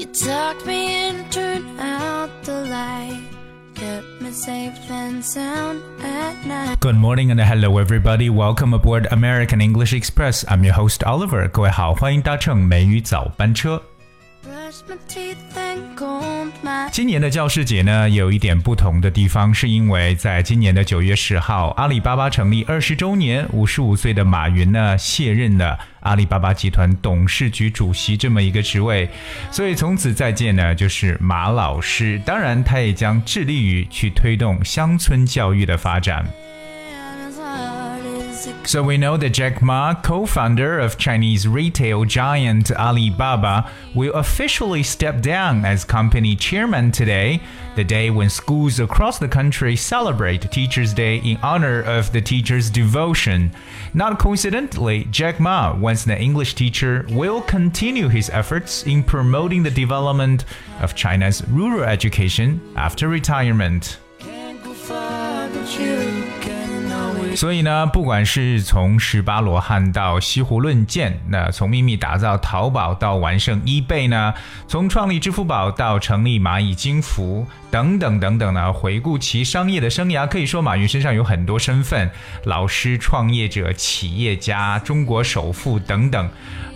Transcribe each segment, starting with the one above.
You tucked me in, turned out the light. Kept me safe and sound at night. Good morning and hello everybody. Welcome aboard American English Express. I'm your host Oliver. 各位好，欢迎搭乘美语早班车。 今年的教师节呢，有一点不同的地方，是因为在今年的九月十号，阿里巴巴成立二十周年，五十五岁的马云呢卸任了阿里巴巴集团董事局主席这么一个职位，所以从此再见呢就是马老师。当然，他也将致力于去推动乡村教育的发展。So we know that Jack Ma, co-founder of Chinese retail giant Alibaba, will officially step down as company chairman today, the day when schools across the country celebrate Teachers' Day in honor of the teacher's devotion. Not coincidentally, Jack Ma, once an English teacher, will continue his efforts in promoting the development of China's rural education after retirement. 所以呢，不管是从十八罗汉到西湖论剑，那从秘密打造淘宝到完胜 eBay 呢，从创立支付宝到成立蚂蚁金服等等等等呢，回顾其商业的生涯，可以说马云身上有很多身份：老师、创业者、企业家、中国首富等等。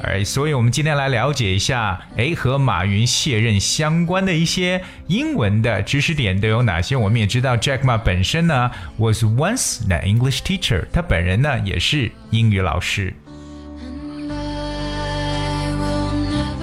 而所以，我们今天来了解一下，诶，和马云卸任相关的一些英文的知识点都有哪些？我们也知道，Jack Ma 本身呢 was once an English teacher，他本人呢也是英语老师。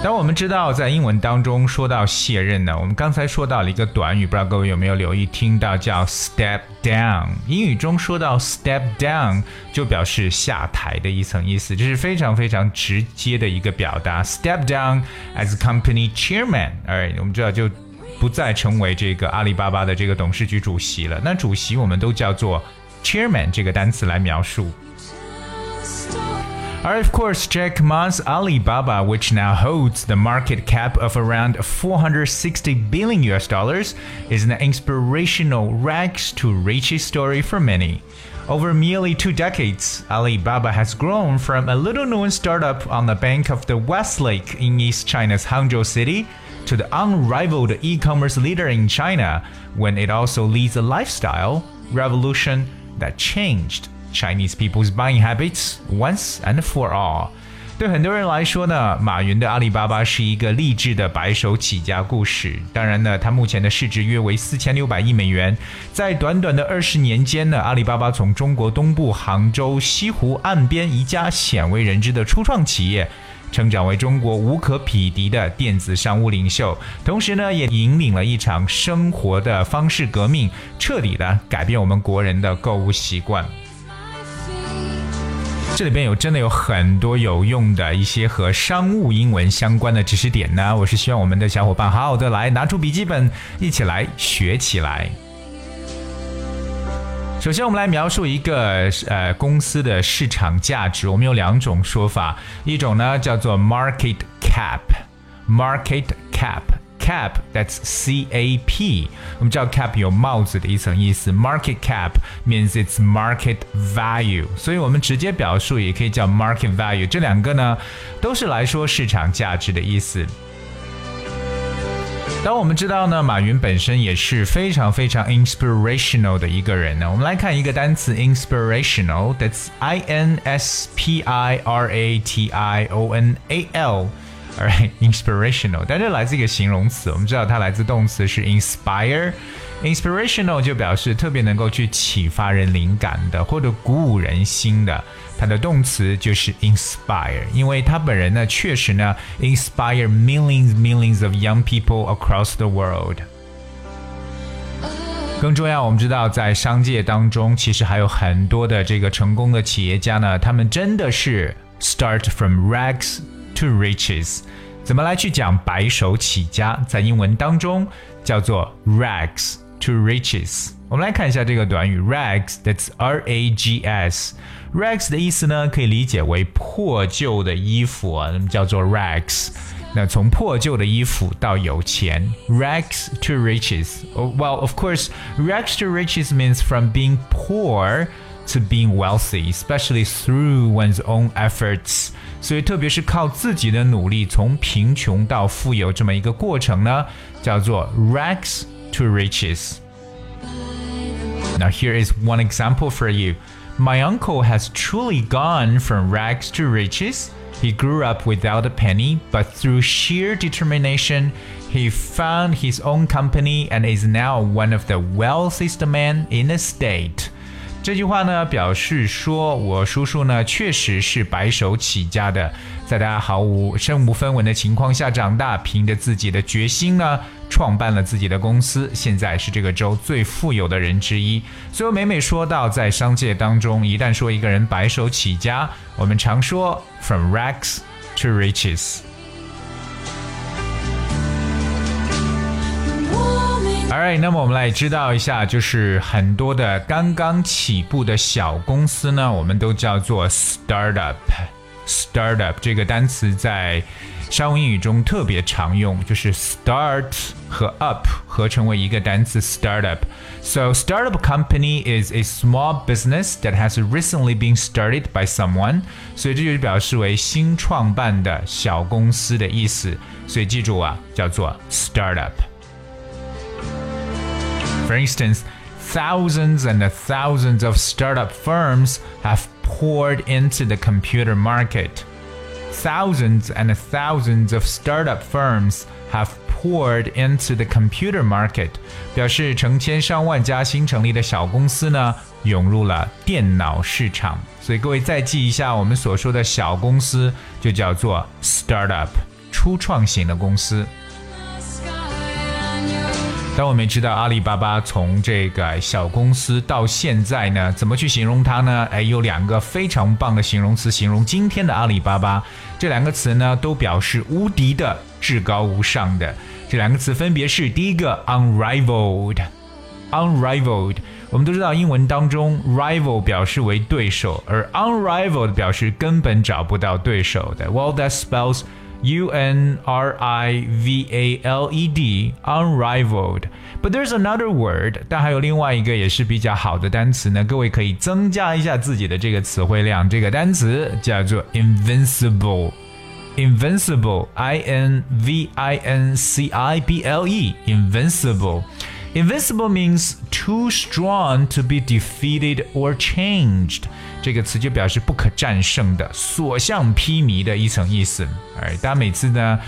当我们知道在英文当中说到卸任呢，我们刚才说到了一个短语，不知道各位有没有留意听到叫 step down。英语中说到 step down 就表示下台的一层意思，这是非常非常直接的一个表达。Step down as company chairman，哎，我们知道就不再成为这个阿里巴巴的这个董事局主席了。那主席我们都叫做 chairman 这个单词来描述。 stop. Alright, of course, Jack Ma's Alibaba, which now holds the market cap of around 460 billion US dollars, is an inspirational rags to riches story for many. Over nearly two decades, Alibaba has grown from a little known startup on the bank of the West Lake in East China's Hangzhou city to the unrivaled e commerce leader in China, when it also leads a lifestyle revolution that changed Chinese people's buying habits once and for all。对很多人来说呢，马云的阿里巴巴是一个励志的白手起家故事。当然呢，它目前的市值约为四千六百亿美元。在短短的二十年间呢，阿里巴巴从中国东部杭州西湖岸边一家鲜为人知的初创企业。成长为中国无可匹敌的电子商务领袖，同时呢，也引领了一场生活的方式革命，彻底的改变我们国人的购物习惯。这里边有真的有很多有用的一些和商务英文相关的知识点呢，我是希望我们的小伙伴好好的来拿出笔记本，一起来学起来。首先，我们来描述一个呃公司的市场价值。我们有两种说法，一种呢叫做 market cap，market cap。Cap that's C A P，我们知道 cap 有帽子的一层意思。Market cap means its market value，所以我们直接表述也可以叫 market value。这两个呢都是来说市场价值的意思。当我们知道呢，马云本身也是非常非常 inspirational 的一个人呢。我们来看一个单词 inspirational，that's I N S P I R A T I O N A L。Alright, inspirational，但这来自一个形容词，我们知道它来自动词是 inspire。Inspirational 就表示特别能够去启发人灵感的，或者鼓舞人心的。它的动词就是 inspire，因为他本人呢，确实呢，inspire millions millions of young people across the world。更重要，我们知道在商界当中，其实还有很多的这个成功的企业家呢，他们真的是 start from rags to riches。怎么来去讲白手起家？在英文当中叫做 rags to riches。我们来看一下这个短语 rags，that's R A G S。rags 的意思呢，可以理解为破旧的衣服啊，那么叫做 rags。那从破旧的衣服到有钱，rags to riches。Oh, well, of course, rags to riches means from being poor to being wealthy, especially through one's own efforts. 所以，特别是靠自己的努力从贫穷到富有这么一个过程呢，叫做 rags to riches. Now, here is one example for you. My uncle has truly gone from rags to riches. He grew up without a penny, but through sheer determination, he found his own company and is now one of the wealthiest men in the state. 这句话呢，表示说我叔叔呢确实是白手起家的，在他毫无身无分文的情况下长大，凭着自己的决心呢，创办了自己的公司，现在是这个州最富有的人之一。所以每每说到在商界当中，一旦说一个人白手起家，我们常说 from rags to riches。Alright，那么我们来知道一下，就是很多的刚刚起步的小公司呢，我们都叫做 startup。startup 这个单词在商务英语中特别常用，就是 start 和 up 合成为一个单词 startup。So startup company is a small business that has recently been started by someone。所以这就表示为新创办的小公司的意思。所以记住啊，叫做 startup。For instance, thousands and thousands of startup firms have poured into the computer market. Thousands and thousands of startup firms have poured into the computer market，表示成千上万家新成立的小公司呢涌入了电脑市场。所以各位再记一下，我们所说的小公司就叫做 startup，初创型的公司。 但我们知道阿里巴巴从这个小公司到现在呢，怎么去形容它呢？哎，有两个非常棒的形容词形容今天的阿里巴巴。这两个词呢，都表示无敌的、至高无上的。这两个词分别是第一个 unrivaled，unrivaled。我们都知道英文当中 rival 表示为对手，而 unrivaled 表示根本找不到对手的。Well, that spells U N R I V A L E D, unrivaled. But there's another word，但还有另外一个也是比较好的单词呢。各位可以增加一下自己的这个词汇量。这个单词叫做 invincible。Invincible, I N V I N C I B L E, invincible. Invincible means too strong to be defeated or changed。这个词就表示不可战胜的、所向披靡的一层意思。哎，大家每次呢，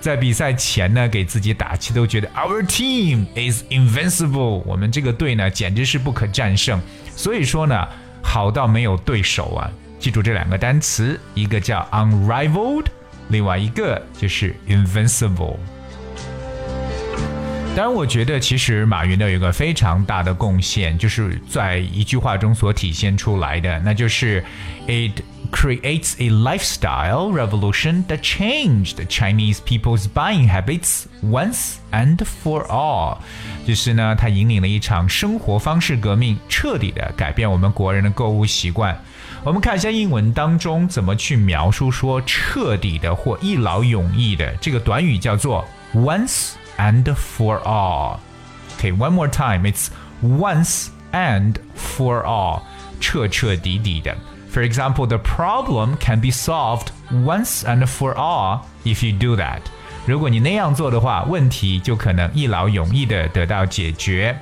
在比赛前呢，给自己打气，都觉得 Our team is invincible。我们这个队呢，简直是不可战胜。所以说呢，好到没有对手啊！记住这两个单词，一个叫 unrivaled，另外一个就是 invincible。当然，我觉得其实马云呢有一个非常大的贡献，就是在一句话中所体现出来的，那就是 it creates a lifestyle revolution that changed Chinese people's buying habits once and for all。就是呢，它引领了一场生活方式革命，彻底的改变我们国人的购物习惯。我们看一下英文当中怎么去描述说彻底的或一劳永逸的这个短语叫做 once。and for all. Okay, one more time. It's once and for all. 彻彻底底的. For example, the problem can be solved once and for all if you do that. 如果你那样做的话，问题就可能一劳永逸的得到解决。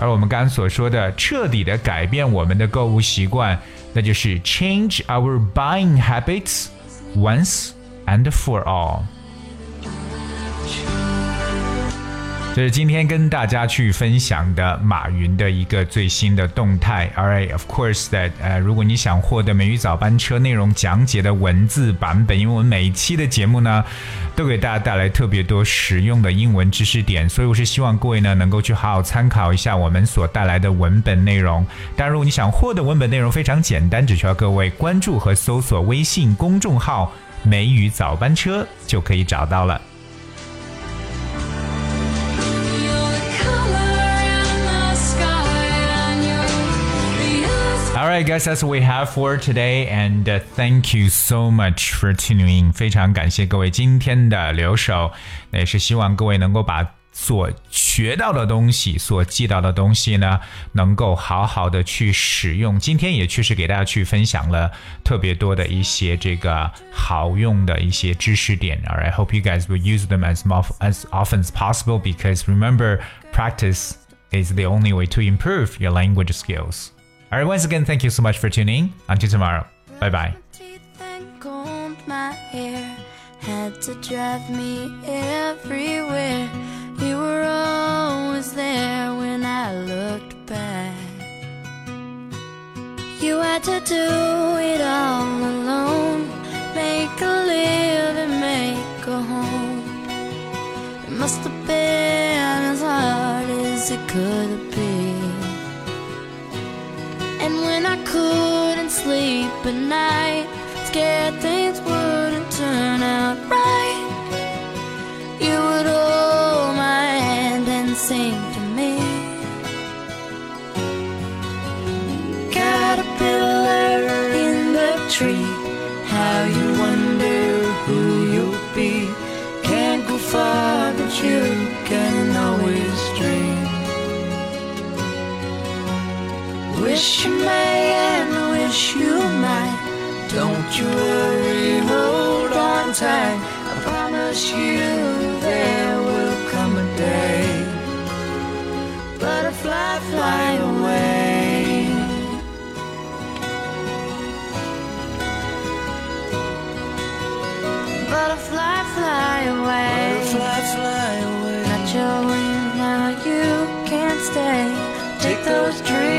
而我们刚刚所说的彻底的改变我们的购物习惯，那就是 change our buying habits once and for all。 这是今天跟大家去分享的马云的一个最新的动态。Alright, of course that 呃，如果你想获得美语早班车内容讲解的文字版本，因为我们每一期的节目呢，都给大家带来特别多实用的英文知识点，所以我是希望各位呢能够去好好参考一下我们所带来的文本内容。当然，如果你想获得文本内容，非常简单，只需要各位关注和搜索微信公众号“美语早班车”就可以找到了。Alright, guys, that's what we have for today, and uh, thank you so much for tuning in. 非常感谢各位今天的留守，那也是希望各位能够把 所学到的东西，所记到的东西呢，能够好好的去使用。今天也确实给大家去分享了特别多的一些这个好用的一些知识点。Alright, I hope you guys will use them as as often as possible because remember, practice is the only way to improve your language skills. Alright, once again, thank you so much for tuning. Until tomorrow. Bye bye. Had to drive me everywhere you were always there when I looked back. You had to do it all alone, make a living, make a home. It must have been as hard as it could be. And couldn't sleep at night, scared things wouldn't turn out right, you would sing to me. Caterpillar Worry, hold on tight. I promise you there will come a day butterfly fly away. Butterfly fly away. Butterfly fly away. Got your wings now, you can't stay. Take those dreams.